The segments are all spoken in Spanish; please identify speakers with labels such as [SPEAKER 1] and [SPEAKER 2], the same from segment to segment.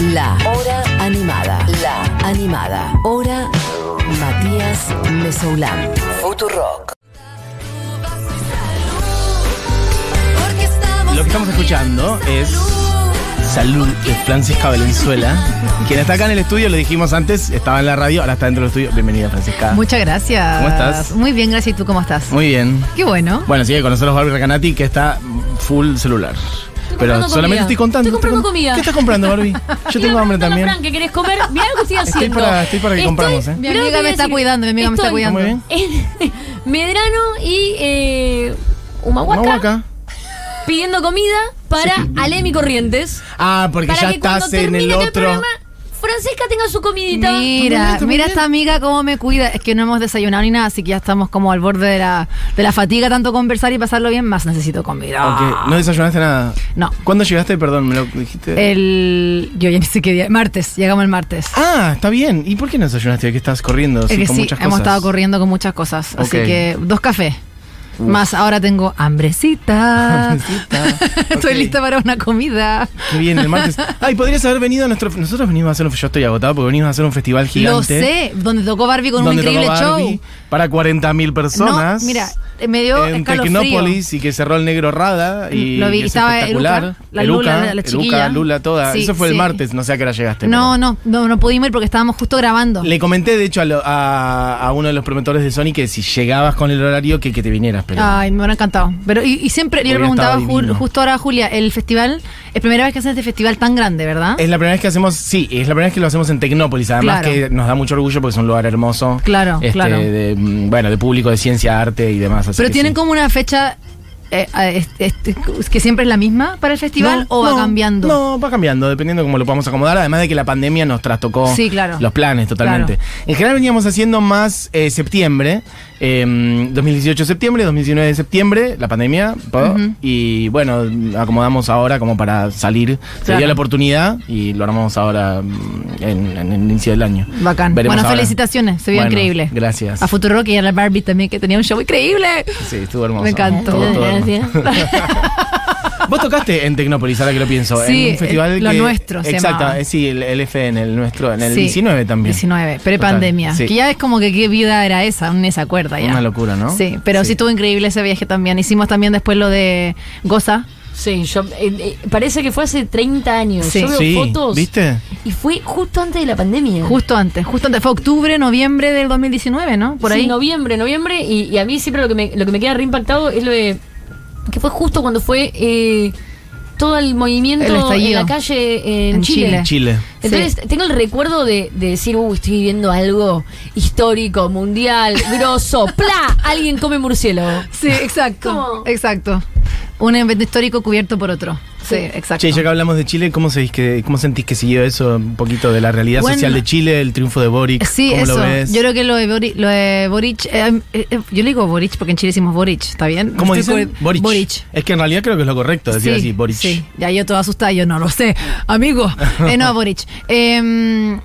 [SPEAKER 1] La Hora Animada. La Animada. Hora Matías Mesoulán. Futurock.
[SPEAKER 2] Lo que estamos escuchando es Salud de Francisca Valenzuela. Quien está acá en el estudio, lo dijimos antes, estaba en la radio, ahora está dentro del estudio. Bienvenida, Francisca.
[SPEAKER 3] Muchas gracias.
[SPEAKER 2] ¿Cómo estás?
[SPEAKER 3] Muy bien, gracias. ¿Y tú cómo estás?
[SPEAKER 2] Muy bien.
[SPEAKER 3] Qué bueno.
[SPEAKER 2] Bueno, sigue con nosotros Barbie Recanati, que está full celular. Pero solamente
[SPEAKER 4] comida.
[SPEAKER 2] estoy contando.
[SPEAKER 4] Estoy comprando
[SPEAKER 2] con-
[SPEAKER 4] comida.
[SPEAKER 2] ¿Qué estás comprando, Barbie? Yo tengo hambre también.
[SPEAKER 4] Fran, ¿qué querés comer? Mirá lo que estoy
[SPEAKER 2] Estoy
[SPEAKER 4] haciendo.
[SPEAKER 2] para- estoy para que compramos, ¿eh?
[SPEAKER 3] Mi
[SPEAKER 4] que
[SPEAKER 3] amiga me está
[SPEAKER 4] decir.
[SPEAKER 3] cuidando, mi amiga me está
[SPEAKER 4] Estoy
[SPEAKER 3] cuidando.
[SPEAKER 2] Muy bien.
[SPEAKER 4] En Medrano y eh, Humahuaca,
[SPEAKER 2] Humahuaca.
[SPEAKER 4] pidiendo comida para Alemi Corrientes.
[SPEAKER 2] Ah, porque ya
[SPEAKER 4] que
[SPEAKER 2] estás en el
[SPEAKER 4] el
[SPEAKER 2] otro.
[SPEAKER 4] programa, Francisca tenga su comidita.
[SPEAKER 3] Mira, mira esta amiga cómo me cuida. Es que no hemos desayunado ni nada, así que ya estamos como al borde de la, de la fatiga, tanto conversar y pasarlo bien, más necesito comida.
[SPEAKER 2] Ok, ¿No desayunaste nada?
[SPEAKER 3] No.
[SPEAKER 2] ¿Cuándo llegaste? Perdón, me lo dijiste.
[SPEAKER 3] El. Yo ya ni sé qué día. Martes, llegamos el martes.
[SPEAKER 2] Ah, está bien. ¿Y por qué no desayunaste? ¿De qué estás corriendo?
[SPEAKER 3] es que
[SPEAKER 2] con
[SPEAKER 3] sí,
[SPEAKER 2] muchas
[SPEAKER 3] hemos
[SPEAKER 2] cosas.
[SPEAKER 3] estado corriendo con muchas cosas. Así que dos cafés. Más ahora tengo hambrecita.
[SPEAKER 2] Hambrecita,
[SPEAKER 3] Estoy lista para una comida.
[SPEAKER 2] Qué bien, el martes. Ay, podrías haber venido a nuestro. Nosotros venimos a hacer un. Yo estoy agotado porque venimos a hacer un festival gigante.
[SPEAKER 3] Lo sé, donde tocó Barbie con un increíble
[SPEAKER 2] tocó Barbie
[SPEAKER 3] show.
[SPEAKER 2] Para 40.000 personas.
[SPEAKER 3] No, mira, me dio
[SPEAKER 2] En. Tecnópolis y que cerró el negro Rada. Y
[SPEAKER 3] Lo vi,
[SPEAKER 2] es
[SPEAKER 3] estaba
[SPEAKER 2] espectacular.
[SPEAKER 3] Eruca, la Lula, la
[SPEAKER 2] Eruca,
[SPEAKER 3] chiquilla.
[SPEAKER 2] Lula, toda.
[SPEAKER 3] Sí,
[SPEAKER 2] Eso fue el martes, no sé a qué hora llegaste.
[SPEAKER 3] No,
[SPEAKER 2] pero-
[SPEAKER 3] no, no, no pudimos ir porque estábamos justo grabando.
[SPEAKER 2] Le comenté, de hecho, a, lo- a- a uno de los promotores de Sony que si llegabas con el horario, que, que te vinieras. Pero
[SPEAKER 3] Ay, me hubiera encantado. Pero, y, y siempre, yo le preguntaba justo ahora a Julia, el festival, es primera vez que hacen este festival tan grande, ¿verdad?
[SPEAKER 2] Es la primera vez que hacemos, sí, es la primera vez que lo hacemos en Tecnópolis. Además
[SPEAKER 3] Claro.
[SPEAKER 2] que nos da mucho orgullo porque es un lugar hermoso.
[SPEAKER 3] Claro,
[SPEAKER 2] este,
[SPEAKER 3] claro.
[SPEAKER 2] de, mm, bueno, de público, de ciencia, arte y demás. así
[SPEAKER 3] Pero tienen
[SPEAKER 2] sí.
[SPEAKER 3] como una fecha eh, eh, este, que siempre es la misma para el festival
[SPEAKER 2] No,
[SPEAKER 3] o va
[SPEAKER 2] no,
[SPEAKER 3] cambiando.
[SPEAKER 2] No, va cambiando, dependiendo de cómo lo podamos acomodar. Además de que la pandemia nos trastocó
[SPEAKER 3] Sí, claro.
[SPEAKER 2] los planes totalmente. En general veníamos haciendo más eh, septiembre, eh, 2018 septiembre, 2019 de septiembre, la pandemia, y bueno, acomodamos ahora como para salir. Se dio la oportunidad y lo armamos ahora mm, en, en el inicio del año.
[SPEAKER 3] Bacán.
[SPEAKER 2] Veremos
[SPEAKER 3] bueno,
[SPEAKER 2] ahora.
[SPEAKER 3] felicitaciones, se vio
[SPEAKER 2] Bueno,
[SPEAKER 3] increíble.
[SPEAKER 2] Gracias.
[SPEAKER 3] A Futuro y a la Barbie también, que tenía un show increíble.
[SPEAKER 2] Sí, estuvo hermoso.
[SPEAKER 3] Me encantó.
[SPEAKER 2] Todo, todo hermoso. Vos tocaste en Tecnópolis, ahora que lo pienso.
[SPEAKER 3] Sí,
[SPEAKER 2] en un festival
[SPEAKER 3] el- lo
[SPEAKER 2] que-
[SPEAKER 3] nuestro se
[SPEAKER 2] Exacto,
[SPEAKER 3] llamaba.
[SPEAKER 2] eh, sí, el, el FN, el nuestro, en el
[SPEAKER 3] Sí.
[SPEAKER 2] 19 también.
[SPEAKER 3] 19, pre-pandemia.
[SPEAKER 2] Sí.
[SPEAKER 3] Que ya es como que qué vida era esa, se acuerda ya.
[SPEAKER 2] Una locura, ¿no?
[SPEAKER 3] Sí, pero sí.
[SPEAKER 2] Sí.
[SPEAKER 3] estuvo increíble ese viaje también. Hicimos también después lo de Goza.
[SPEAKER 4] Sí, yo, eh, eh, parece que fue hace 30 años.
[SPEAKER 3] Sí.
[SPEAKER 4] Yo veo
[SPEAKER 2] Sí,
[SPEAKER 4] fotos.
[SPEAKER 2] ¿viste?
[SPEAKER 4] Y fue justo antes de la pandemia.
[SPEAKER 3] Justo antes, justo antes. Fue octubre, noviembre del 2019, ¿no? Por
[SPEAKER 4] Sí,
[SPEAKER 3] ahí.
[SPEAKER 4] noviembre, noviembre. Y, y a mí siempre lo que, me, lo que me queda reimpactado es lo de. Que fue justo cuando fue eh, todo el movimiento
[SPEAKER 3] El estallido.
[SPEAKER 4] en la calle en,
[SPEAKER 3] En
[SPEAKER 4] Chile.
[SPEAKER 3] Chile.
[SPEAKER 2] Chile.
[SPEAKER 4] Entonces tengo el recuerdo de, de decir, uy, estoy viviendo algo histórico, mundial, grosso, ¡pla! Alguien come murciélago.
[SPEAKER 3] Sí, exacto.
[SPEAKER 4] ¿Cómo?
[SPEAKER 3] Exacto. Un evento histórico cubierto por otro. Sí, exacto.
[SPEAKER 2] Che, ya que hablamos de Chile, ¿cómo, sentís que, ¿cómo sentís que siguió eso un poquito de la realidad
[SPEAKER 3] Bueno.
[SPEAKER 2] social de Chile, el triunfo de Boric?
[SPEAKER 3] Sí,
[SPEAKER 2] ¿Cómo
[SPEAKER 3] eso.
[SPEAKER 2] lo ves?
[SPEAKER 3] Yo creo que lo de Boric, lo de Boric eh, eh, eh, yo le digo Boric porque en Chile decimos Boric, ¿está bien?
[SPEAKER 2] ¿Cómo
[SPEAKER 3] Estoy
[SPEAKER 2] dicen? Boric.
[SPEAKER 3] Boric.
[SPEAKER 2] Es que en realidad creo que es lo correcto decir así, Boric.
[SPEAKER 3] Sí, ya yo toda asustada, yo no lo sé, amigo. Eh, no, Boric. Em,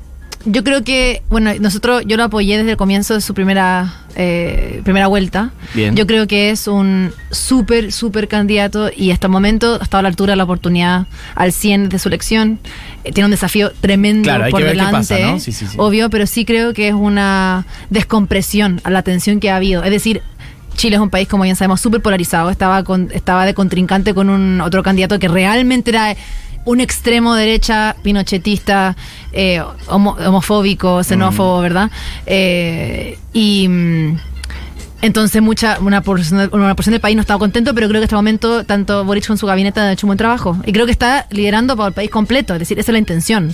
[SPEAKER 3] yo creo que, bueno, nosotros, yo lo apoyé desde el comienzo de su primera, eh, primera vuelta.
[SPEAKER 2] Bien.
[SPEAKER 3] Yo creo que es un súper, súper candidato y hasta el momento ha estado a la altura de la oportunidad al 100 de su elección. Eh, tiene un desafío tremendo
[SPEAKER 2] Claro,
[SPEAKER 3] por delante,
[SPEAKER 2] pasa, ¿no? Sí, sí, sí.
[SPEAKER 3] obvio, pero sí creo que es una descompresión a la tensión que ha habido. Es decir, Chile es un país, como bien sabemos, súper polarizado. Estaba, con, estaba de contrincante con un otro candidato que realmente era un extremo derecha, pinochetista, eh, homo- homofóbico, xenófobo, ¿verdad? Eh, y. entonces mucha una porción, una porción del país no estaba contento, pero creo que hasta el momento tanto Boric con su gabinete han hecho un buen trabajo. Y creo que está liderando para el país completo, es decir, esa es la intención.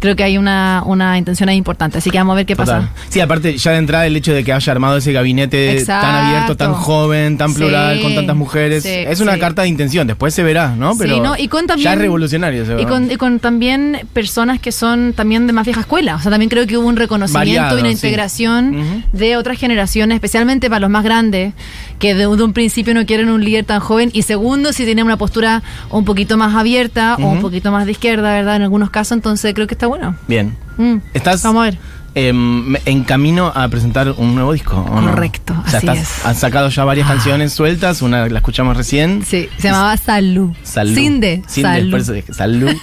[SPEAKER 3] Creo que hay una, una intención ahí importante, así que vamos a ver qué
[SPEAKER 2] Total.
[SPEAKER 3] pasa.
[SPEAKER 2] Sí, aparte, ya de entrada el hecho de que haya armado ese gabinete
[SPEAKER 3] Exacto.
[SPEAKER 2] tan abierto, tan joven, tan plural, con tantas mujeres,
[SPEAKER 3] sí,
[SPEAKER 2] es una
[SPEAKER 3] sí.
[SPEAKER 2] carta de intención. Después se verá, ¿no?
[SPEAKER 3] Sí,
[SPEAKER 2] Pero
[SPEAKER 3] ¿no? Y con también-
[SPEAKER 2] ya es revolucionario.
[SPEAKER 3] Y con, y con también personas que son también de más vieja escuela. O sea, también creo que hubo un reconocimiento
[SPEAKER 2] Variado,
[SPEAKER 3] y una integración de otras generaciones, especialmente para los más grandes, que de, de un principio no quieren un líder tan joven. Y segundo, si tienen una postura un poquito más abierta o un poquito más de izquierda, ¿verdad? En algunos casos, entonces creo que está bueno.
[SPEAKER 2] Bien.
[SPEAKER 3] Mm.
[SPEAKER 2] ¿Estás
[SPEAKER 3] Vamos a ver.
[SPEAKER 2] em, en camino a presentar un nuevo disco? ¿o no?
[SPEAKER 3] Correcto,
[SPEAKER 2] O sea,
[SPEAKER 3] así
[SPEAKER 2] estás-
[SPEAKER 3] es.
[SPEAKER 2] Has sacado ya varias canciones sueltas, una la escuchamos recién.
[SPEAKER 3] Sí, se llamaba Salud.
[SPEAKER 2] Salud.
[SPEAKER 3] Sin de.
[SPEAKER 2] Sin
[SPEAKER 3] Salud.
[SPEAKER 2] salud.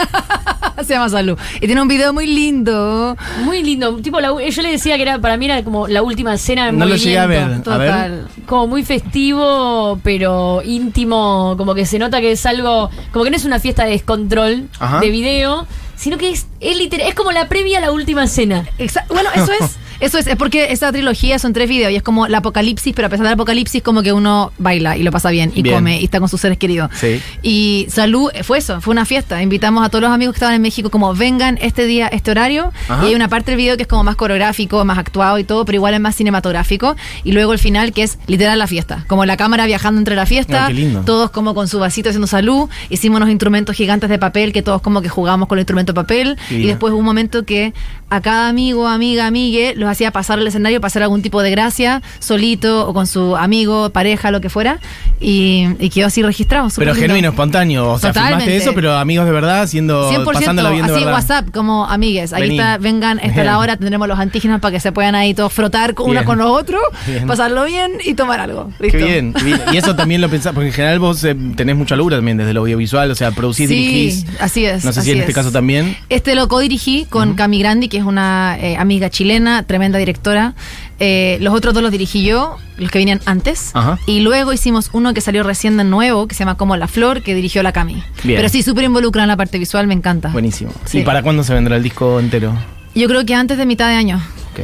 [SPEAKER 3] Se llama Salud. Y tiene un video muy lindo.
[SPEAKER 4] Muy lindo. Tipo, la- yo le decía que era para mí era como la última cena en
[SPEAKER 2] No lo llegué a ver.
[SPEAKER 4] movimiento.
[SPEAKER 2] A ver.
[SPEAKER 3] Total.
[SPEAKER 4] Como muy festivo, pero íntimo. Como que se nota que es algo. Como que no es una fiesta de descontrol
[SPEAKER 2] Ajá.
[SPEAKER 4] de video, sino que es, es literal. Es como la previa a la última cena.
[SPEAKER 3] Exa- bueno, eso es. Eso es, es porque esa trilogía son tres videos y es como el apocalipsis, pero a pesar del apocalipsis, como que uno baila y lo pasa bien y
[SPEAKER 2] Bien.
[SPEAKER 3] come y está con sus seres queridos.
[SPEAKER 2] Sí.
[SPEAKER 3] Y salud, eh, fue eso, fue una fiesta. Invitamos a todos los amigos que estaban en México, como vengan este día, este horario.
[SPEAKER 2] Ajá.
[SPEAKER 3] Y hay una parte del video que es como más coreográfico, más actuado y todo, pero igual es más cinematográfico. Y luego el final que es literal la fiesta, como la cámara viajando entre la fiesta,
[SPEAKER 2] Ah, qué lindo.
[SPEAKER 3] todos como con su vasito haciendo salud. Hicimos unos instrumentos gigantes de papel que todos como que jugamos con el instrumento de papel.
[SPEAKER 2] Qué
[SPEAKER 3] Y después hubo un momento que a cada amigo, amiga, amigue los hacía pasar al escenario para hacer algún tipo de gracia, solito o con su amigo, pareja, lo que fuera. Y, y quedó así registrado.
[SPEAKER 2] Pero
[SPEAKER 3] lindo.
[SPEAKER 2] genuino, espontáneo. O sea,
[SPEAKER 3] Totalmente.
[SPEAKER 2] filmaste eso, pero amigos de verdad, haciendo,
[SPEAKER 3] 100%,
[SPEAKER 2] pasándola bien de
[SPEAKER 3] así
[SPEAKER 2] verdad.
[SPEAKER 3] WhatsApp, como amigues. Ahí está, vengan, esta es
[SPEAKER 2] Bien.
[SPEAKER 3] la hora, tendremos los antígenos para que se puedan ahí todos frotar con- uno
[SPEAKER 2] Bien.
[SPEAKER 3] con los otros,
[SPEAKER 2] Bien.
[SPEAKER 3] pasarlo bien y tomar algo.
[SPEAKER 2] Qué
[SPEAKER 3] ¿Listo?
[SPEAKER 2] bien, qué bien. Y eso también lo pensás, porque en general vos eh, tenés mucha locura también desde lo audiovisual, o sea, producís,
[SPEAKER 3] Sí,
[SPEAKER 2] dirigís.
[SPEAKER 3] así es.
[SPEAKER 2] No sé si en este
[SPEAKER 3] es.
[SPEAKER 2] caso también.
[SPEAKER 3] Este lo co-dirigí con Cami Grandi, que es una eh, amiga chilena, tremenda directora. Eh, los otros dos los dirigí yo, los que venían antes.
[SPEAKER 2] Ajá.
[SPEAKER 3] Y luego hicimos uno que salió recién de nuevo, que se llama Como la Flor, que dirigió la Cami.
[SPEAKER 2] Bien.
[SPEAKER 3] Pero sí, súper involucrada en la parte visual, me encanta.
[SPEAKER 2] Buenísimo.
[SPEAKER 3] Sí.
[SPEAKER 2] ¿Y para cuándo se vendrá el disco entero?
[SPEAKER 3] Yo creo que antes de mitad de año.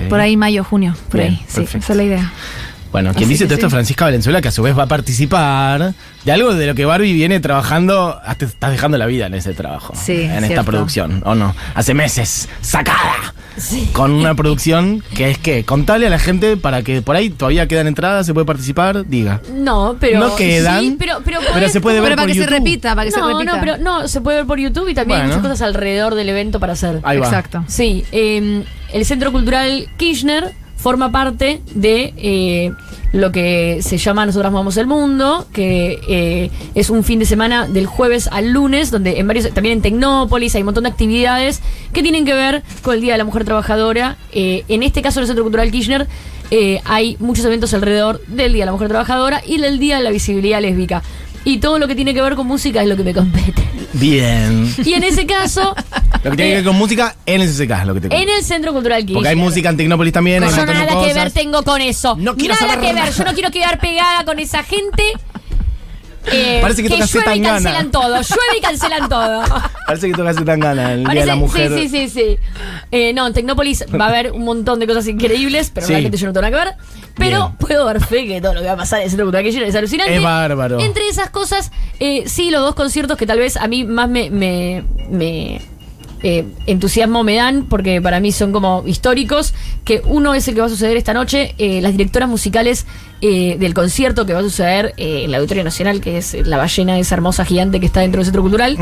[SPEAKER 3] Por ahí mayo, junio, por
[SPEAKER 2] Bien,
[SPEAKER 3] ahí. Sí,
[SPEAKER 2] perfecto.
[SPEAKER 3] esa es la idea.
[SPEAKER 2] Bueno, quien dice todo esto
[SPEAKER 3] sí.
[SPEAKER 2] es Francisca Valenzuela, que a su vez va a participar de algo de lo que Barbie viene trabajando, hasta estás dejando la vida en ese trabajo,
[SPEAKER 3] Sí,
[SPEAKER 2] en esta producción, ¿o no? Hace meses, sacada, con una producción que es que, contale a la gente para que por ahí todavía quedan entradas, se puede participar, diga.
[SPEAKER 4] No, pero.
[SPEAKER 2] No quedan,
[SPEAKER 4] Sí, pero, pero,
[SPEAKER 2] se puede ver
[SPEAKER 3] Pero para
[SPEAKER 2] por
[SPEAKER 3] que se
[SPEAKER 2] YouTube.
[SPEAKER 3] repita, para que se
[SPEAKER 4] no,
[SPEAKER 3] repita.
[SPEAKER 4] no, pero no, se puede ver por YouTube y también hay muchas cosas alrededor del evento para hacer.
[SPEAKER 2] Ahí va.
[SPEAKER 3] Exacto.
[SPEAKER 4] Sí, eh, el Centro Cultural Kirchner forma parte de eh, lo que se llama Nosotras Movemos el Mundo, que eh, es un fin de semana del jueves al lunes, donde en varios, también en Tecnópolis hay un montón de actividades que tienen que ver con el Día de la Mujer Trabajadora. Eh, en este caso, en el Centro Cultural Kirchner, eh, hay muchos eventos alrededor del Día de la Mujer Trabajadora y del Día de la Visibilidad Lésbica. Y todo lo que tiene que ver con música es lo que me compete.
[SPEAKER 2] Bien.
[SPEAKER 4] Y en ese caso,
[SPEAKER 2] Lo que tiene que ver con música en el SSK es lo que te
[SPEAKER 4] en el Centro Cultural Kirchner.
[SPEAKER 2] Porque hay música en Tecnópolis también, un
[SPEAKER 4] Yo nada que ver tengo con eso.
[SPEAKER 2] No quiero
[SPEAKER 4] nada
[SPEAKER 2] saber
[SPEAKER 4] que
[SPEAKER 2] nada.
[SPEAKER 4] ver. Yo no quiero quedar pegada con esa gente. Eh,
[SPEAKER 2] Parece que toca
[SPEAKER 4] llueve y cancelan todo. Llueve y cancelan todo.
[SPEAKER 2] Parece que toca tan gana el Día de la
[SPEAKER 4] Parece-
[SPEAKER 2] Mujer.
[SPEAKER 4] Sí, sí, sí, sí. Eh, no, en Tecnópolis va a haber un montón de cosas increíbles, pero
[SPEAKER 2] Sí.
[SPEAKER 4] realmente yo no tengo nada que ver. Pero
[SPEAKER 2] Bien.
[SPEAKER 4] puedo dar fe que todo lo que va a pasar en el Centro Cultural Kirchner es alucinante.
[SPEAKER 2] Es bárbaro.
[SPEAKER 4] Entre esas cosas, eh, sí, los dos conciertos que tal vez a mí más me, me, me, eh, entusiasmo me dan, porque para mí son como históricos, que uno es el que va a suceder esta noche, eh, las directoras musicales eh, del concierto que va a suceder eh, en la Auditorio Nacional, que es la ballena esa hermosa gigante que está dentro del Centro Cultural,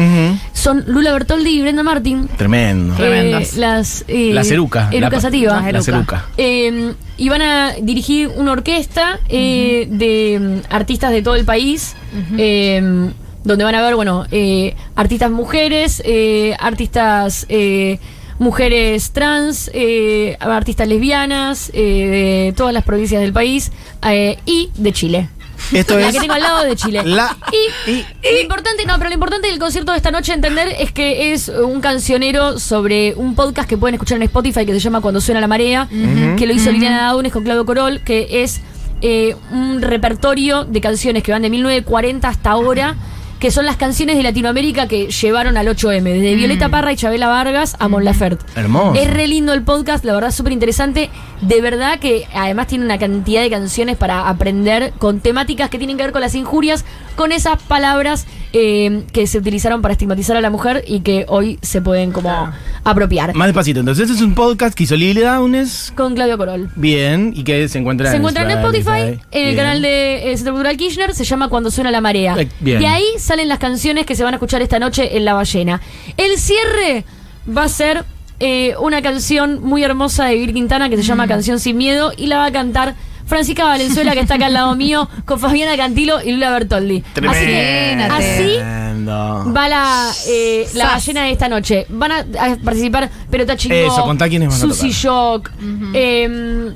[SPEAKER 4] son Lula Bertoldi y Brenda Martin.
[SPEAKER 2] Tremendo.
[SPEAKER 3] Tre- Tremendas.
[SPEAKER 4] Eh, las eh,
[SPEAKER 2] La Ceruca.
[SPEAKER 4] Eruca
[SPEAKER 2] La-
[SPEAKER 4] Sativa.
[SPEAKER 2] La Ceruca.
[SPEAKER 4] Eh, y van a dirigir una orquesta eh, de mm, artistas de todo el país. eh, donde van a ver, bueno, eh, artistas mujeres, eh, artistas eh, mujeres trans, eh, artistas lesbianas, eh, de todas las provincias del país eh, y de Chile.
[SPEAKER 2] Esto
[SPEAKER 4] La
[SPEAKER 2] es
[SPEAKER 4] que tengo al lado de Chile.
[SPEAKER 2] la
[SPEAKER 4] Y, y lo importante, no, pero lo importante del concierto de esta noche entender es que es un cancionero sobre un podcast que pueden escuchar en Spotify que se llama Cuando suena la marea, que lo hizo Liliana Daunes con Claudio Corol, que es eh, un repertorio de canciones que van de 1940 hasta ahora. Que son las canciones de Latinoamérica que llevaron al 8M, desde Violeta Parra y Chabela Vargas a Mon Laferte.
[SPEAKER 2] Hermoso.
[SPEAKER 4] Es re lindo el podcast, la verdad, súper interesante. De verdad que además tiene una cantidad de canciones para aprender con temáticas que tienen que ver con las injurias, con esas palabras eh, que se utilizaron para estigmatizar a la mujer y que hoy se pueden como apropiar.
[SPEAKER 2] Más despacito. Entonces, este es un podcast que hizo Lili Downes.
[SPEAKER 4] Con Claudio Corol.
[SPEAKER 2] Bien. Y que se encuentra
[SPEAKER 4] Se
[SPEAKER 2] en
[SPEAKER 4] encuentra en Spotify, en el canal de eh, Centro Cultural Kirchner, se llama Cuando suena la marea.
[SPEAKER 2] Eh, bien.
[SPEAKER 4] De ahí salen las canciones que se van a escuchar esta noche en La Ballena. El cierre va a ser eh, una canción muy hermosa de Vir Quintana que se
[SPEAKER 2] Mm.
[SPEAKER 4] llama Canción sin miedo y la va a cantar Francisca Valenzuela que está acá al lado mío con Fabiana Cantilo y Lula Bertoldi. Así que va la, eh, la ballena de esta noche. Van a, a participar Perota Chingó,
[SPEAKER 2] Eso, contá quiénes van a
[SPEAKER 4] Susi
[SPEAKER 2] tocar.
[SPEAKER 4] Shock, eh,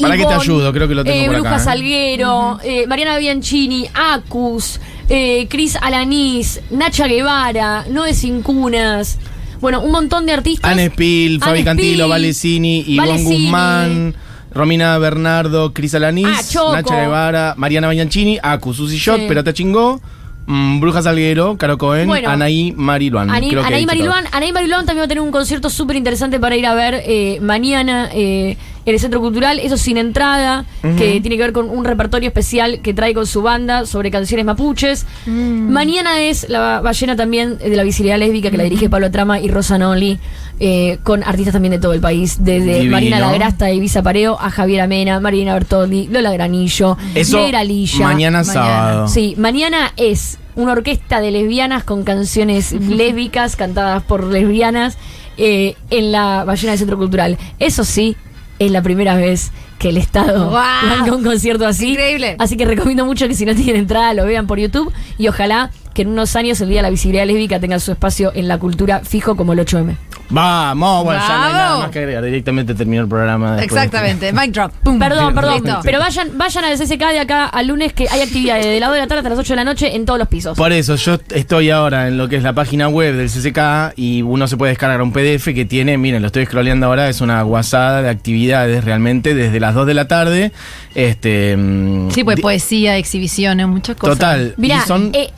[SPEAKER 2] Para que te ayudo, creo que lo tengo
[SPEAKER 4] eh,
[SPEAKER 2] por
[SPEAKER 4] Bruja
[SPEAKER 2] acá, ¿eh?
[SPEAKER 4] Salguero, eh, Mariana Bianchini, Acus, eh, Cris Alanís, Nacha Guevara, Noé Sin Cunas. Bueno, un montón de artistas.
[SPEAKER 2] Anne Spill, Fabi
[SPEAKER 4] Anne
[SPEAKER 2] Cantilo,
[SPEAKER 4] Spill,
[SPEAKER 2] Valecini, Ivonne
[SPEAKER 4] Valecini.
[SPEAKER 2] Guzmán, Romina Bernardo, Cris Alanis,
[SPEAKER 4] Ah.
[SPEAKER 2] Nacha Guevara, Mariana Bañanchini, Aku, Susi Shot,
[SPEAKER 4] Sí.
[SPEAKER 2] Perota Chingó, mm, Bruja Salguero, Caro Cohen,
[SPEAKER 4] Bueno.
[SPEAKER 2] Anaí Mariluán.
[SPEAKER 4] Anaí, Anaí. Mariluán, Anaí Mariluán también va a tener un concierto súper interesante para ir a ver eh, mañana eh, en el Centro Cultural. Eso sin entrada, que tiene que ver con un repertorio especial que trae con su banda sobre canciones mapuches. Mañana es la ballena también de la visibilidad lésbica que la dirige Pablo Trama y Rosa Noli, eh, con artistas también de todo el país, desde
[SPEAKER 2] Divino.
[SPEAKER 4] Marina Lagrasta y Ibiza Pareo a Javier Amena, Marina Bertoldi, Lola Granillo, Negra Lilla.
[SPEAKER 2] mañana sábado.
[SPEAKER 4] Sí, mañana es una orquesta de lesbianas con canciones lésbicas cantadas por lesbianas eh, en la Ballena del Centro Cultural. Eso sí, es la primera vez que el Estado banca un concierto así.
[SPEAKER 3] Increíble.
[SPEAKER 4] Así que recomiendo mucho que si no tienen entrada lo vean por YouTube y ojalá que en unos años el Día de la Visibilidad Lésbica tenga su espacio en la cultura fijo como el 8M.
[SPEAKER 2] Vamos, bueno, ya no hay nada más que agregar. Directamente terminó el programa. de
[SPEAKER 3] Exactamente. Mic drop. Pum.
[SPEAKER 4] Perdón, perdón,
[SPEAKER 3] Listo.
[SPEAKER 4] pero vayan, vayan al CCK de acá al lunes que hay actividades de la 2 de la tarde hasta las 8 de la noche en todos los pisos.
[SPEAKER 2] Por eso, yo estoy ahora en lo que es la página web del CCK y uno se puede descargar un PDF que tiene, miren, lo estoy scrolleando ahora, es una guasada de actividades realmente desde las 2 de la tarde. Este, mm,
[SPEAKER 3] Sí, pues poesía, exhibiciones, muchas cosas.
[SPEAKER 2] Total.
[SPEAKER 4] Mirá,
[SPEAKER 2] son
[SPEAKER 4] eh,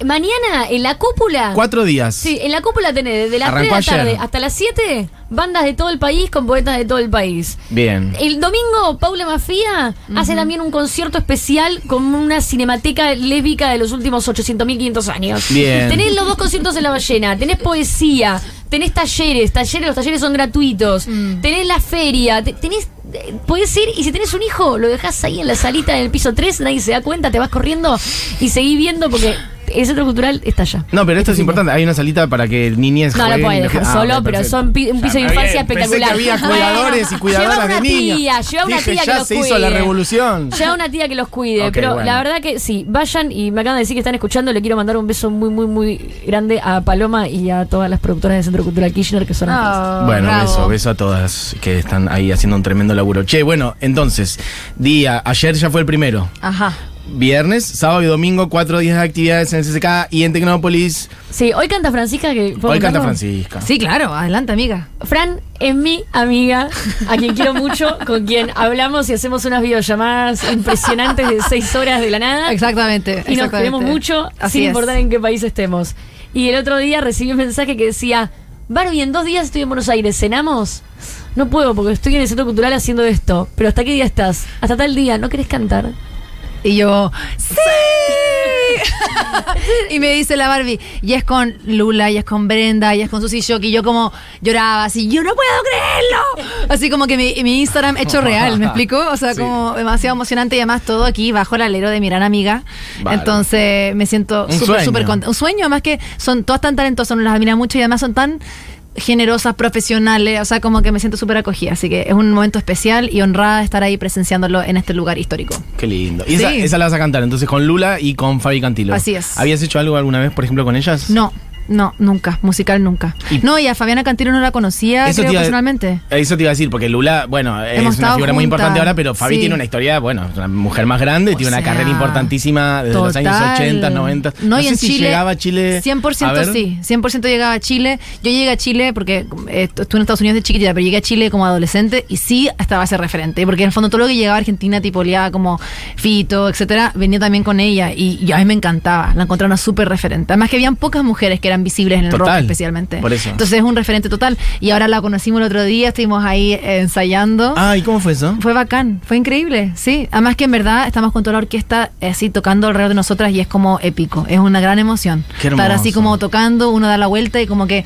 [SPEAKER 4] mañana en la cúpula.
[SPEAKER 2] cuatro días.
[SPEAKER 4] Sí, en la cúpula tenés desde las 3 de la tarde hasta las 7 bandas de todo el país con poetas de todo el país.
[SPEAKER 2] Bien.
[SPEAKER 4] El domingo, Paula Mafía hace también un concierto especial con una cinemateca lésbica de los últimos 800.500 años.
[SPEAKER 2] Bien.
[SPEAKER 4] Tenés los dos conciertos en la ballena, tenés poesía, tenés talleres, talleres, los talleres son gratuitos, tenés la feria, te- tenés. Podés ir y si tenés un hijo, lo dejás ahí en la salita en el piso 3, nadie se da cuenta, te vas corriendo y seguís viendo porque el centro cultural está allá.
[SPEAKER 2] No, pero esto es importante. Hay una salita para que niñez
[SPEAKER 4] No, lo
[SPEAKER 2] jueguen
[SPEAKER 4] puede
[SPEAKER 2] y
[SPEAKER 4] dejar
[SPEAKER 2] ah,
[SPEAKER 4] solo, pero son pi- un piso de infancia
[SPEAKER 2] bien, pensé
[SPEAKER 4] espectacular.
[SPEAKER 2] que había cuidadores y
[SPEAKER 4] Bueno,
[SPEAKER 2] cuidadoras
[SPEAKER 4] lleva una. Tía, lleva una
[SPEAKER 2] Dije,
[SPEAKER 4] tía
[SPEAKER 2] ya
[SPEAKER 4] que los
[SPEAKER 2] se
[SPEAKER 4] cuide.
[SPEAKER 2] hizo la revolución.
[SPEAKER 4] Lleva una tía que los cuide.
[SPEAKER 2] Ok,
[SPEAKER 4] pero
[SPEAKER 2] bueno.
[SPEAKER 4] la verdad que sí, vayan y me acaban de decir que están escuchando. Le quiero mandar un beso muy, muy, muy grande a Paloma y a todas las productoras del Centro Cultural Kirchner que son artistas.
[SPEAKER 3] Ah,
[SPEAKER 2] Bueno,
[SPEAKER 3] bravo.
[SPEAKER 2] beso, beso a todas que están ahí haciendo un tremendo laburo. Che, bueno, entonces, día, ayer ya fue el primero.
[SPEAKER 3] Ajá.
[SPEAKER 2] Viernes, sábado y domingo, cuatro días de actividades en el CCK y en Tecnópolis.
[SPEAKER 4] Sí, hoy canta Francisca. que ¿puedo
[SPEAKER 2] Hoy canta? Francisca.
[SPEAKER 3] Sí, claro. Adelante, amiga.
[SPEAKER 4] Fran es mi amiga, a quien quiero mucho, con quien hablamos y hacemos unas videollamadas impresionantes de seis horas de la nada.
[SPEAKER 3] Exactamente.
[SPEAKER 4] Y nos
[SPEAKER 3] exactamente.
[SPEAKER 4] queremos mucho,
[SPEAKER 3] Así
[SPEAKER 4] sin
[SPEAKER 3] es.
[SPEAKER 4] importar en qué país estemos. Y el otro día recibí un mensaje que decía, Barbie, en dos días estoy en Buenos Aires, ¿cenamos? No puedo porque estoy en el centro cultural haciendo esto. Pero ¿hasta qué día estás? Hasta tal día, ¿no querés cantar?
[SPEAKER 3] Y yo, ¡sí! y me dice la Barbie, y es con Lula, y es con Brenda, y es con Susy Shock, y yo como lloraba así, yo no puedo creerlo. Así como que mi, mi Instagram hecho real, ¿me explicó? O sea,
[SPEAKER 2] Sí.
[SPEAKER 3] como demasiado emocionante y además todo aquí bajo el alero de mi gran amiga. Entonces me siento súper, súper contenta. Un sueño, además que son todas tan talentosas, nos las admira mucho y además son tan generosas, profesionales, o sea, como que me siento súper acogida, así que es un momento especial y honrada de estar ahí presenciándolo en este lugar histórico.
[SPEAKER 2] Qué lindo. Y esa, esa la vas a cantar entonces con Lula y con Fabi Cantilo.
[SPEAKER 3] Así es.
[SPEAKER 2] ¿Habías hecho algo alguna vez, por ejemplo, con ellas?
[SPEAKER 3] No, no, nunca. Musical nunca.
[SPEAKER 2] Y-
[SPEAKER 3] no, y a Fabiana Cantilo no la conocía,
[SPEAKER 2] Eso
[SPEAKER 3] creo,
[SPEAKER 2] iba-
[SPEAKER 3] personalmente.
[SPEAKER 2] Eso te iba a decir, porque Lula, bueno, es una figura muy importante ahora, pero Fabi
[SPEAKER 3] sí.
[SPEAKER 2] tiene una historia, bueno, es una mujer más grande,
[SPEAKER 3] O
[SPEAKER 2] tiene una carrera importantísima desde los años
[SPEAKER 3] Total.
[SPEAKER 2] 80, 90.
[SPEAKER 3] No, y
[SPEAKER 2] sé
[SPEAKER 3] en
[SPEAKER 2] si
[SPEAKER 3] Chile.
[SPEAKER 2] llegaba a Chile.
[SPEAKER 3] 100%
[SPEAKER 2] a ver.
[SPEAKER 3] sí. 100% llegaba a Chile. Yo llegué a Chile porque eh, estuve en Estados Unidos de chiquitita, pero llegué a Chile como adolescente y sí estaba ese referente. Porque en el fondo todo lo que llegaba a Argentina, tipo liada como Fito, etcétera, venía también con ella. Y, y a mí me encantaba. La encontré una súper referente. Además que habían pocas mujeres que eran visibles en el rock
[SPEAKER 2] Total.
[SPEAKER 3] especialmente.
[SPEAKER 2] Por eso.
[SPEAKER 3] Entonces es un referente total. Y ahora la conocimos el otro día, estuvimos ahí eh, ensayando.
[SPEAKER 2] Ah, ¿y cómo fue eso?
[SPEAKER 3] Fue bacán, fue increíble, sí. Además que en verdad estamos con toda la orquesta eh, así tocando alrededor de nosotras y es como épico, es una gran emoción.
[SPEAKER 2] Qué
[SPEAKER 3] Estar así como tocando, uno da la vuelta y como que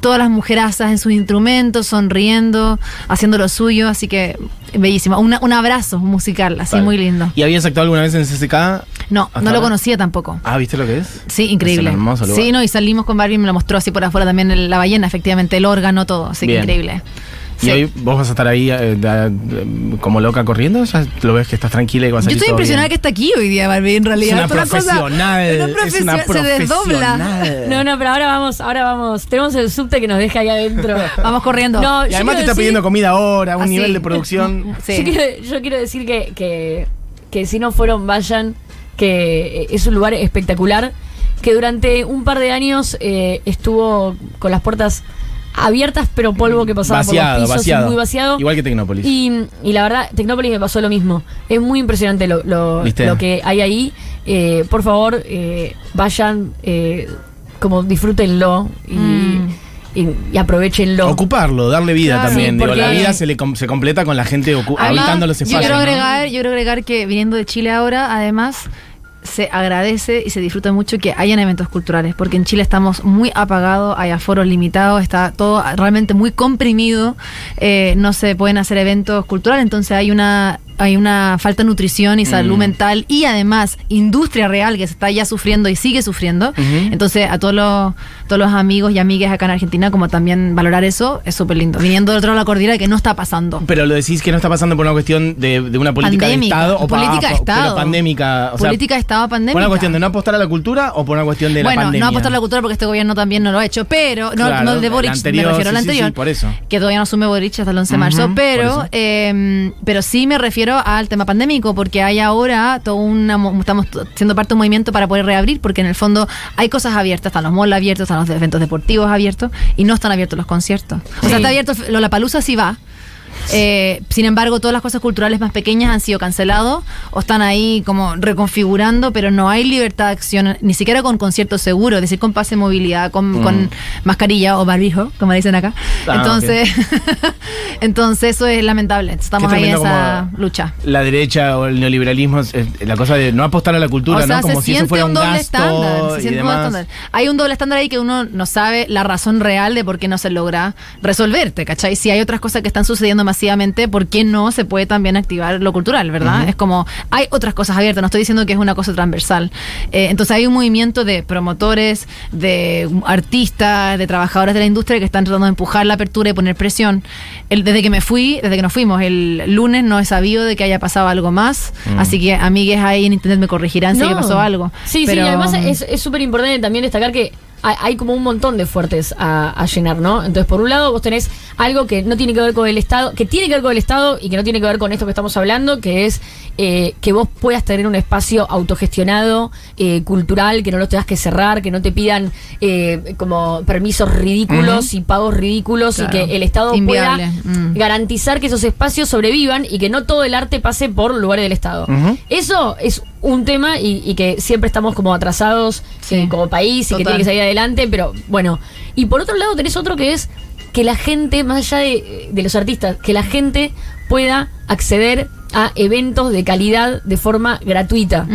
[SPEAKER 3] todas las mujerazas en sus instrumentos, sonriendo, haciendo lo suyo, así que bellísimo. Una- un abrazo musical, así
[SPEAKER 2] Vale.
[SPEAKER 3] muy lindo.
[SPEAKER 2] ¿Y habías actuado alguna vez en CCK?
[SPEAKER 3] No,
[SPEAKER 2] ¿Hasta
[SPEAKER 3] no lo
[SPEAKER 2] ahora?
[SPEAKER 3] conocía tampoco.
[SPEAKER 2] Ah, ¿viste lo que es?
[SPEAKER 3] Sí, increíble.
[SPEAKER 2] Es un hermoso lugar.
[SPEAKER 3] Sí, no, y salimos con Barbie y me lo mostró así por afuera también el- la ballena, efectivamente, el órgano, todo, así que increíble.
[SPEAKER 2] ¿Y
[SPEAKER 3] Sí.
[SPEAKER 2] hoy vos vas a estar ahí eh, da- como loca corriendo? ¿Ya lo ves que estás tranquila y vas a
[SPEAKER 3] Yo
[SPEAKER 2] salir
[SPEAKER 3] estoy
[SPEAKER 2] todo
[SPEAKER 3] impresionada
[SPEAKER 2] bien?
[SPEAKER 3] que está aquí hoy día, Barbie, en realidad.
[SPEAKER 2] Es una profesional.
[SPEAKER 3] una
[SPEAKER 2] es una
[SPEAKER 3] profesio- se desdobla.
[SPEAKER 2] profesional.
[SPEAKER 4] No, no, pero ahora vamos, ahora vamos. Tenemos el subte que nos deja ahí adentro.
[SPEAKER 3] Vamos corriendo.
[SPEAKER 4] No,
[SPEAKER 2] Y
[SPEAKER 4] yo
[SPEAKER 2] además te está
[SPEAKER 4] decir-
[SPEAKER 2] pidiendo comida ahora, un
[SPEAKER 3] Así.
[SPEAKER 2] nivel de producción.
[SPEAKER 3] Sí.
[SPEAKER 4] Yo, quiero, yo quiero decir que, que, que si no fueron, vayan, que es un lugar espectacular, que durante un par de años eh, estuvo con las puertas abiertas pero polvo que pasaba
[SPEAKER 2] Vaciado,
[SPEAKER 4] por los pisos,
[SPEAKER 2] vaciado.
[SPEAKER 4] muy vaciado.
[SPEAKER 2] Igual que Tecnópolis.
[SPEAKER 4] Y, y la verdad, Tecnópolis me pasó lo mismo. Es muy impresionante lo, lo, que hay ahí. Eh, por favor, eh, vayan, eh, como disfrútenlo y,
[SPEAKER 3] Mm.
[SPEAKER 4] y, y aprovechenlo.
[SPEAKER 2] Ocuparlo, darle vida
[SPEAKER 3] Claro,
[SPEAKER 2] también.
[SPEAKER 4] sí,
[SPEAKER 2] Digo,
[SPEAKER 4] porque-
[SPEAKER 2] la vida se, le com- se completa con la gente ocu-
[SPEAKER 3] Además,
[SPEAKER 2] habitando los
[SPEAKER 3] yo
[SPEAKER 2] espacios.
[SPEAKER 3] quiero
[SPEAKER 2] ¿no?
[SPEAKER 3] agregar, yo quiero agregar que viniendo de Chile ahora, además se agradece y se disfruta mucho que hayan eventos culturales, porque en Chile estamos muy apagados, hay aforos limitados, está todo realmente muy comprimido, eh, no se pueden hacer eventos culturales, entonces hay una hay una falta de nutrición y salud
[SPEAKER 2] Mm.
[SPEAKER 3] mental y además industria real que se está ya sufriendo y sigue sufriendo. Entonces a todos los, todos los amigos y amigas acá en Argentina, como también valorar eso, es súper lindo. Viniendo del otro lado de la cordillera que no está pasando.
[SPEAKER 2] Pero lo decís que no está pasando por una cuestión de, de una política
[SPEAKER 3] Pandémica.
[SPEAKER 2] de Estado o
[SPEAKER 3] Política de
[SPEAKER 2] pero
[SPEAKER 3] Estado.
[SPEAKER 2] pandémica. O sea,
[SPEAKER 3] Política de Estado pandémica.
[SPEAKER 2] ¿Por una cuestión de no apostar a la cultura o por una cuestión de
[SPEAKER 3] bueno,
[SPEAKER 2] la pandemia?
[SPEAKER 3] no apostar a la cultura porque este gobierno también no lo ha hecho, pero no,
[SPEAKER 2] Claro,
[SPEAKER 3] no de Boric,
[SPEAKER 2] anterior,
[SPEAKER 3] me refiero al
[SPEAKER 2] sí, sí,
[SPEAKER 3] anterior,
[SPEAKER 2] sí, por eso.
[SPEAKER 3] que todavía no asume Boric hasta el 11 de marzo, pero eh, pero sí me refiero al tema pandémico, porque hay ahora todo una, mo- estamos siendo parte de un movimiento para poder reabrir, porque en el fondo hay cosas abiertas, están los malls abiertos, están los eventos deportivos abiertos y no están abiertos los conciertos. O sea, está abierto, Lollapalooza sí va, eh, sin embargo, todas las cosas culturales más pequeñas han sido cancelados o están ahí como reconfigurando, pero no hay libertad de acción, ni siquiera con conciertos seguros, es decir, con pase de movilidad, con,
[SPEAKER 2] Mm.
[SPEAKER 3] con mascarilla o barbijo, como dicen acá.
[SPEAKER 2] Ah,
[SPEAKER 3] entonces, entonces eso es lamentable. Estamos ahí en esa lucha.
[SPEAKER 2] La derecha o el neoliberalismo, es- la cosa de no apostar a la cultura,
[SPEAKER 3] O sea,
[SPEAKER 2] ¿no? Como
[SPEAKER 3] se
[SPEAKER 2] si eso fuera
[SPEAKER 3] un
[SPEAKER 2] un
[SPEAKER 3] doble
[SPEAKER 2] gasto
[SPEAKER 3] estándar. Se
[SPEAKER 2] y
[SPEAKER 3] siente un doble
[SPEAKER 2] demás.
[SPEAKER 3] estándar. Hay un doble estándar ahí que uno no sabe la razón real de por qué no se logra resolverte, ¿cachai? Si hay otras cosas que están sucediendo masivamente, ¿por qué no se puede también activar lo cultural, verdad? Es como, hay otras cosas abiertas, no estoy diciendo que es una cosa transversal. Eh, entonces hay un movimiento de promotores, de artistas, de trabajadores de la industria que están tratando de empujar la apertura y poner presión. El, desde que me fui, desde que nos fuimos el lunes, no he sabido de que haya pasado algo más, así que amigues ahí en internet me corregirán si
[SPEAKER 4] No.
[SPEAKER 3] que pasó algo.
[SPEAKER 4] Sí, sí, y además es es súper importante también destacar que hay, hay como un montón de fuertes a, a llenar, ¿no? Entonces, por un lado, vos tenés algo que no tiene que ver con el Estado, que tiene que ver con el Estado y que no tiene que ver con esto que estamos hablando, que es eh, que vos puedas tener un espacio autogestionado, eh, cultural, que no lo tengas que cerrar, que no te pidan eh, como permisos ridículos y pagos ridículos
[SPEAKER 3] Claro.
[SPEAKER 4] y que el Estado
[SPEAKER 3] Inviable.
[SPEAKER 4] pueda
[SPEAKER 3] Mm.
[SPEAKER 4] garantizar que esos espacios sobrevivan y que no todo el arte pase por lugares del Estado. Eso es un tema y, y que siempre estamos como atrasados
[SPEAKER 3] Sí.
[SPEAKER 4] eh, como país y que tiene que salir adelante, pero bueno. Y por otro lado tenés otro que es que la gente, más allá de, de los artistas, que la gente pueda acceder a eventos de calidad de forma gratuita.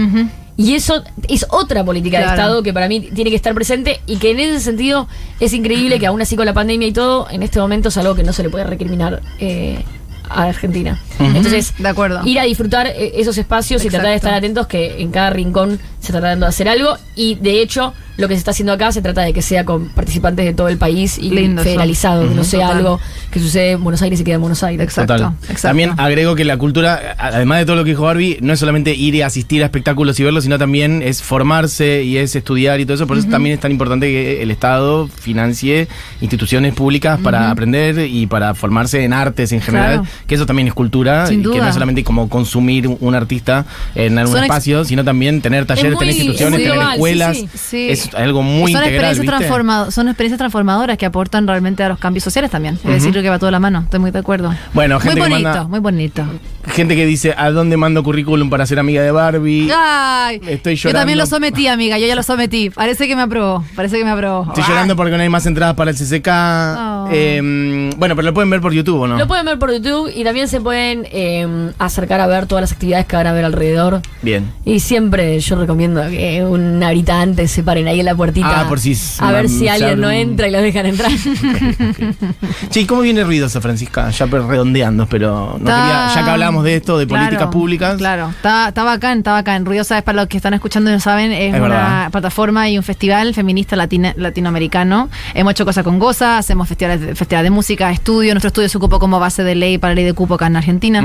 [SPEAKER 4] Y eso es otra política de. Estado que para mí tiene que estar presente y que en ese sentido es increíble que aún así con la pandemia y todo, en este momento es algo que no se le puede recriminar eh, a Argentina. Entonces,
[SPEAKER 3] De acuerdo.
[SPEAKER 4] ir a disfrutar eh, esos espacios y tratar de estar atentos que en cada rincón se está tratando de hacer algo y de hecho lo que se está haciendo acá se trata de que sea con participantes de todo el país y
[SPEAKER 3] Lindo eso.
[SPEAKER 4] federalizado, que no sea
[SPEAKER 3] Total.
[SPEAKER 4] algo que sucede en Buenos Aires y queda en Buenos Aires.
[SPEAKER 3] Exacto.
[SPEAKER 2] Total.
[SPEAKER 3] exacto.
[SPEAKER 2] También agrego que la cultura, además de todo lo que dijo Barbie, no es solamente ir y asistir a espectáculos y verlos, sino también es formarse y es estudiar y todo eso. Por eso también es tan importante que el Estado financie instituciones públicas para aprender y para formarse en artes en general,
[SPEAKER 3] Claro.
[SPEAKER 2] que eso también es cultura,
[SPEAKER 3] Sin
[SPEAKER 2] y que no es solamente como consumir un artista en algún
[SPEAKER 3] Son
[SPEAKER 2] espacio, sino también tener talleres,
[SPEAKER 4] muy-
[SPEAKER 2] tener instituciones, tener
[SPEAKER 4] global,
[SPEAKER 2] escuelas.
[SPEAKER 4] sí,
[SPEAKER 3] sí.
[SPEAKER 2] Es algo muy
[SPEAKER 3] son
[SPEAKER 2] integral.
[SPEAKER 3] experiencias, transformado- son experiencias transformadoras que aportan realmente a los cambios sociales también. Es decir, que va todo de la mano. Estoy muy de acuerdo.
[SPEAKER 2] Bueno, gente
[SPEAKER 3] muy bonito,
[SPEAKER 2] manda-
[SPEAKER 3] muy bonito.
[SPEAKER 2] Gente que dice, ¿a dónde mando currículum para ser amiga de Barbie?
[SPEAKER 3] Ay,
[SPEAKER 2] Estoy
[SPEAKER 3] yo también
[SPEAKER 2] llorando.
[SPEAKER 3] lo sometí, amiga. Yo ya lo sometí. Parece que me aprobó. Parece que me aprobó.
[SPEAKER 2] Estoy
[SPEAKER 3] Ay.
[SPEAKER 2] llorando porque no hay más entradas para el CCK.
[SPEAKER 3] Oh.
[SPEAKER 2] Eh, bueno, pero lo pueden ver por YouTube, ¿o no?
[SPEAKER 4] Lo pueden ver por YouTube y también se pueden eh, acercar a ver todas las actividades que van a ver alrededor.
[SPEAKER 2] Bien.
[SPEAKER 4] Y siempre yo recomiendo que una horita antes se paren ahí en la puertita.
[SPEAKER 2] Ah, por si
[SPEAKER 4] A ver si alguien no entra y los dejan entrar.
[SPEAKER 2] Che, ¿y cómo viene ruidosa, Francisca? Ya redondeando, pero no quería, ya que de esto, de
[SPEAKER 3] Claro,
[SPEAKER 2] políticas públicas.
[SPEAKER 3] Claro, está, está bacán, está bacán. Ruidosa es para los que están escuchando y no saben, es,
[SPEAKER 2] Es
[SPEAKER 3] una
[SPEAKER 2] verdad.
[SPEAKER 3] plataforma y un festival feminista latina- latinoamericano. Hemos hecho cosas con Goza, hacemos festivales de, festivales de música, estudio. Nuestro estudio se ocupó como base de ley para la ley de cupo acá en Argentina.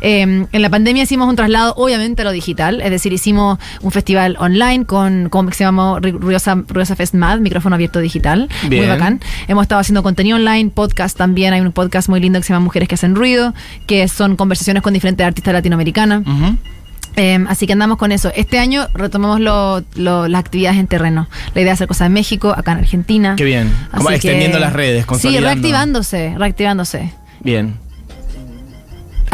[SPEAKER 3] Eh, en la pandemia hicimos un traslado, obviamente, a lo digital, es decir, hicimos un festival online con, con que se llamó Ru- Ruidosa, Ruidosa Fest Mad, micrófono abierto digital.
[SPEAKER 2] Bien.
[SPEAKER 3] Muy bacán. Hemos estado haciendo contenido online, podcast también. Hay un podcast muy lindo que se llama Mujeres que hacen ruido, que son conversaciones con diferentes artistas latinoamericanas. Eh, así que andamos con eso. Este año retomamos lo- lo- las actividades en terreno. La idea es hacer cosas en México, acá en Argentina.
[SPEAKER 2] Qué bien. Como
[SPEAKER 3] Así
[SPEAKER 2] extendiendo las redes,
[SPEAKER 3] Sí, reactivándose, reactivándose.
[SPEAKER 2] Bien.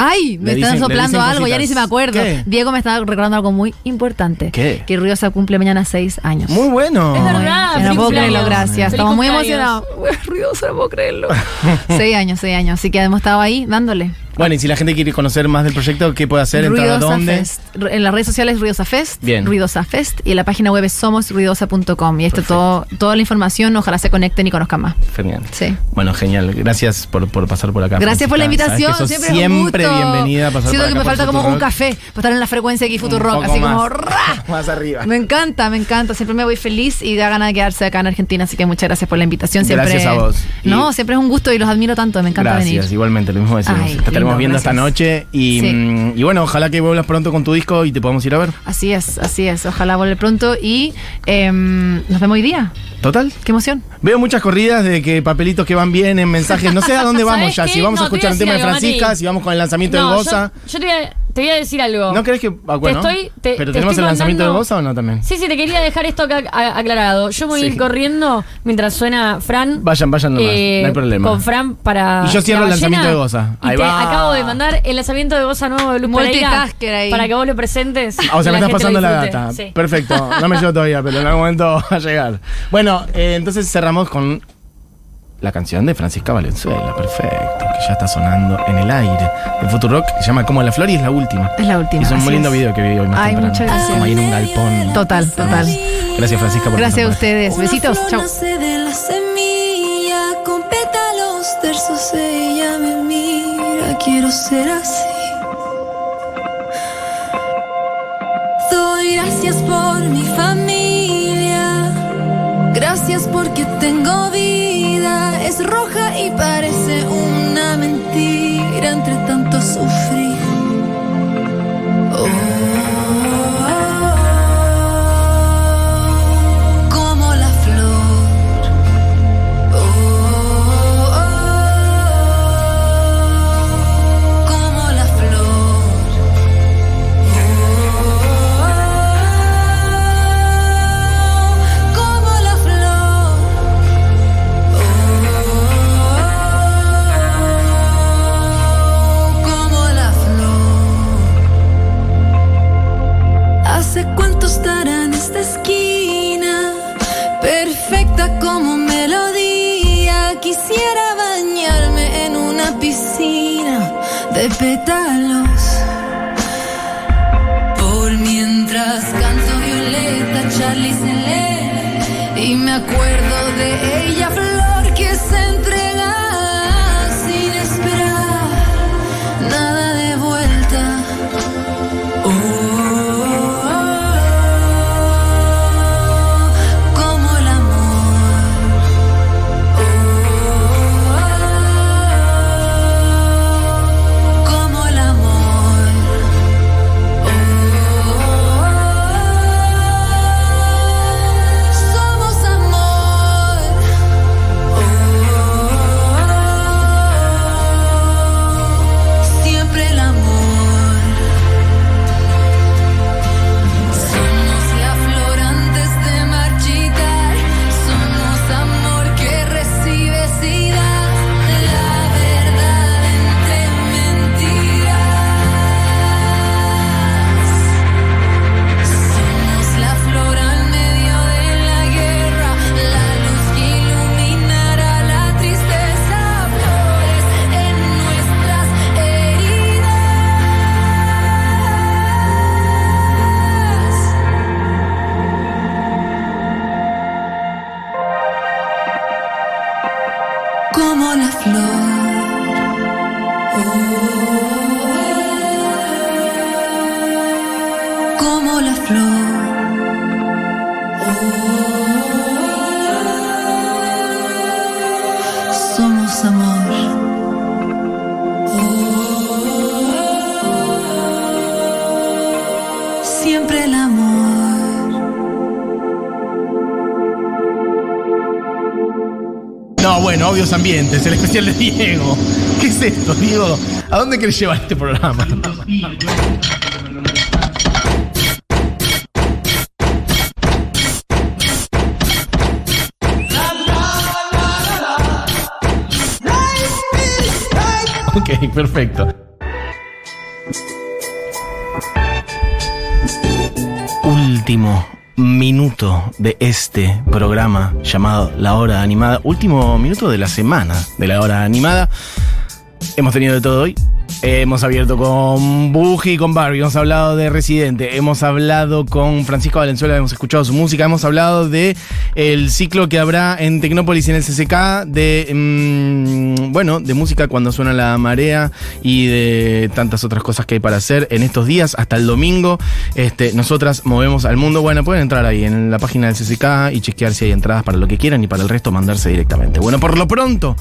[SPEAKER 3] Ay, me están soplando algo, ya ni se me acuerdo.
[SPEAKER 2] ¿Qué?
[SPEAKER 3] Diego me estaba recordando algo muy importante.
[SPEAKER 2] ¿Qué?
[SPEAKER 3] Que Ruidosa cumple mañana seis años.
[SPEAKER 2] Muy bueno.
[SPEAKER 4] Es verdad.
[SPEAKER 3] no puedo creerlo, gracias.
[SPEAKER 4] Feliz
[SPEAKER 3] Estamos muy emocionados. Ruidosa, no puedo creerlo. seis años, seis años. Así que hemos estado ahí dándole.
[SPEAKER 2] Bueno, y si la gente quiere conocer más del proyecto, ¿qué puede hacer? ¿Entrar a dónde?
[SPEAKER 3] Fest. En las redes sociales Ruidosa Fest.
[SPEAKER 2] Bien.
[SPEAKER 3] Ruidosa Fest. Y en la página web es somosruidosa.com. Y esto todo, toda la información, ojalá se conecten y conozcan más.
[SPEAKER 2] Genial.
[SPEAKER 3] Sí.
[SPEAKER 2] Bueno, genial. Gracias por, por pasar por acá.
[SPEAKER 3] Gracias por la.
[SPEAKER 2] Sabes
[SPEAKER 3] invitación.
[SPEAKER 2] que sos
[SPEAKER 3] Siempre, es un gusto.
[SPEAKER 2] bienvenida a pasar
[SPEAKER 3] Siento
[SPEAKER 2] por
[SPEAKER 3] que
[SPEAKER 2] acá
[SPEAKER 3] me
[SPEAKER 2] por
[SPEAKER 3] falta como un café para estar en la frecuencia aquí
[SPEAKER 2] poco
[SPEAKER 3] Así
[SPEAKER 2] más.
[SPEAKER 3] como. ¡ra!
[SPEAKER 2] Más arriba.
[SPEAKER 3] Me encanta, me encanta. Siempre me voy feliz y da ganas de quedarse acá en Argentina. Así que muchas gracias por la invitación. Siempre,
[SPEAKER 2] Gracias a vos. Y-
[SPEAKER 3] No, siempre es un gusto y los admiro tanto. Me encanta
[SPEAKER 2] Gracias,
[SPEAKER 3] venir.
[SPEAKER 2] igualmente, lo mismo decimos.
[SPEAKER 3] Ay,
[SPEAKER 2] Viendo esta noche y,
[SPEAKER 3] Sí.
[SPEAKER 2] mm, y bueno, ojalá que vuelvas pronto con tu disco y te podamos ir a ver.
[SPEAKER 3] Así es, así es. Ojalá vuelva pronto y em, nos vemos hoy día.
[SPEAKER 2] Total.
[SPEAKER 3] Qué emoción.
[SPEAKER 2] Veo muchas corridas de que papelitos que van bien en mensajes. No sé a dónde vamos
[SPEAKER 4] ¿Sabes
[SPEAKER 2] ya.
[SPEAKER 4] qué?
[SPEAKER 2] Si vamos a
[SPEAKER 4] No,
[SPEAKER 2] escuchar un tema de Francisca, si vamos con el lanzamiento
[SPEAKER 4] No,
[SPEAKER 2] de
[SPEAKER 4] yo,
[SPEAKER 2] Goza.
[SPEAKER 4] yo te, voy a, te voy a decir algo.
[SPEAKER 2] ¿No crees que.? ah, bueno.
[SPEAKER 4] Te estoy- te-
[SPEAKER 2] Pero
[SPEAKER 4] te
[SPEAKER 2] tenemos
[SPEAKER 4] estoy
[SPEAKER 2] el lanzamiento de Goza o no también.
[SPEAKER 4] Sí, sí, te quería dejar esto acá aclarado. Yo me voy a
[SPEAKER 2] Sí.
[SPEAKER 4] ir corriendo mientras suena Fran.
[SPEAKER 2] Vayan, vayan nomás, no hay problema.
[SPEAKER 4] Con Fran para.
[SPEAKER 2] Y yo cierro el lanzamiento de Goza.
[SPEAKER 4] Y
[SPEAKER 2] Ahí
[SPEAKER 4] te
[SPEAKER 2] va.
[SPEAKER 4] acabo de mandar el lanzamiento de Goza nuevo de Luz Pereira
[SPEAKER 3] Multitasker ahí.
[SPEAKER 4] Para que vos lo presentes.
[SPEAKER 2] Ah, o sea, me estás pasando la data.
[SPEAKER 4] Sí.
[SPEAKER 2] Perfecto. No me llegó todavía, pero en algún momento va a llegar. Bueno, eh, entonces cerramos con la canción de Francisca Valenzuela. Perfecto. Que ya está sonando en el aire. De Futurock. Se llama Como la Flor y es la última.
[SPEAKER 3] Es la última.
[SPEAKER 2] Hizo un muy lindo
[SPEAKER 3] es.
[SPEAKER 2] video que vi hoy más
[SPEAKER 3] Ay,
[SPEAKER 2] temprano.
[SPEAKER 3] muchas gracias.
[SPEAKER 2] Como ahí en un galpón.
[SPEAKER 3] Total, total.
[SPEAKER 2] Gracias, Francisca, por
[SPEAKER 3] Gracias a ustedes.
[SPEAKER 5] Una
[SPEAKER 3] Besitos.
[SPEAKER 5] flor
[SPEAKER 3] Chau.
[SPEAKER 5] nace de la semilla, con pétalos tersos ella me mira, quiero ser así. Doy gracias por mi familia, gracias porque tengo roja y parece pétalos. Por mientras canto Violeta, Charlie se lee. Y me acuerdo
[SPEAKER 2] bueno, obvios ambientes, el especial de Diego. ¿Qué es esto, Diego? ¿A dónde querés llevar este programa? ok, perfecto. Último minuto de este programa llamado La Hora Animada. Último minuto de la semana de La Hora Animada. Hemos tenido de todo hoy. Hemos abierto con Buji y con Barbie, hemos hablado de Residente, hemos hablado con Francisco Valenzuela, hemos escuchado su música, hemos hablado de el ciclo que habrá en Tecnópolis en el CCK, de mm, bueno, de música cuando suena la marea y de tantas otras cosas que hay para hacer en estos días hasta el domingo. Este, nosotras movemos al mundo. Bueno, pueden entrar ahí en la página del CCK y chequear si hay entradas para lo que quieran y para el resto mandarse directamente. Bueno, por lo pronto.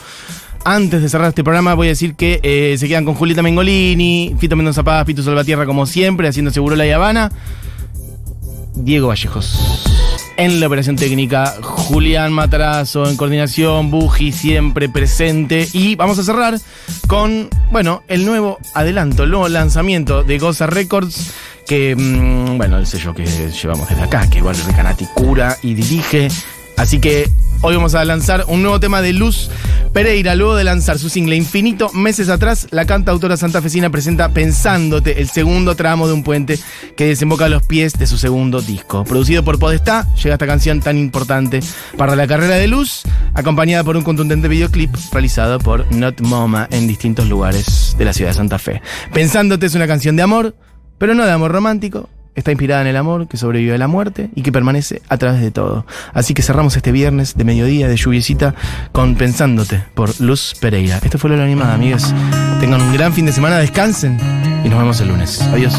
[SPEAKER 2] Antes de cerrar este programa, voy a decir que eh, se quedan con Julieta Mengolini, Fito Mendoza Paz, Pito Salvatierra, como siempre, haciendo seguro la Habana. Diego Vallejos. En la operación técnica, Julián Matarazo en coordinación, Buji siempre presente. Y vamos a cerrar con, bueno, el nuevo adelanto, el nuevo lanzamiento de Goza Records, que, mm, bueno, el sello que llevamos desde acá, que igual Recanati cura y dirige. Así que hoy vamos a lanzar un nuevo tema de Luz Pereira. Luego de lanzar su single Infinito, meses atrás, la cantautora santafesina presenta Pensándote, el segundo tramo de un puente que desemboca a los pies de su segundo disco. Producido por Podestá, llega esta canción tan importante para la carrera de Luz, acompañada por un contundente videoclip realizado por Not Moma en distintos lugares de la ciudad de Santa Fe. Pensándote es una canción de amor, pero no de amor romántico, está inspirada en el amor que sobrevive a la muerte y que permanece a través de todo. Así que cerramos este viernes de mediodía de lluviecita con Pensándote por Luz Pereira. Esto fue lo animada, amigas. Tengan un gran fin de semana, descansen y nos vemos el lunes. Adiós.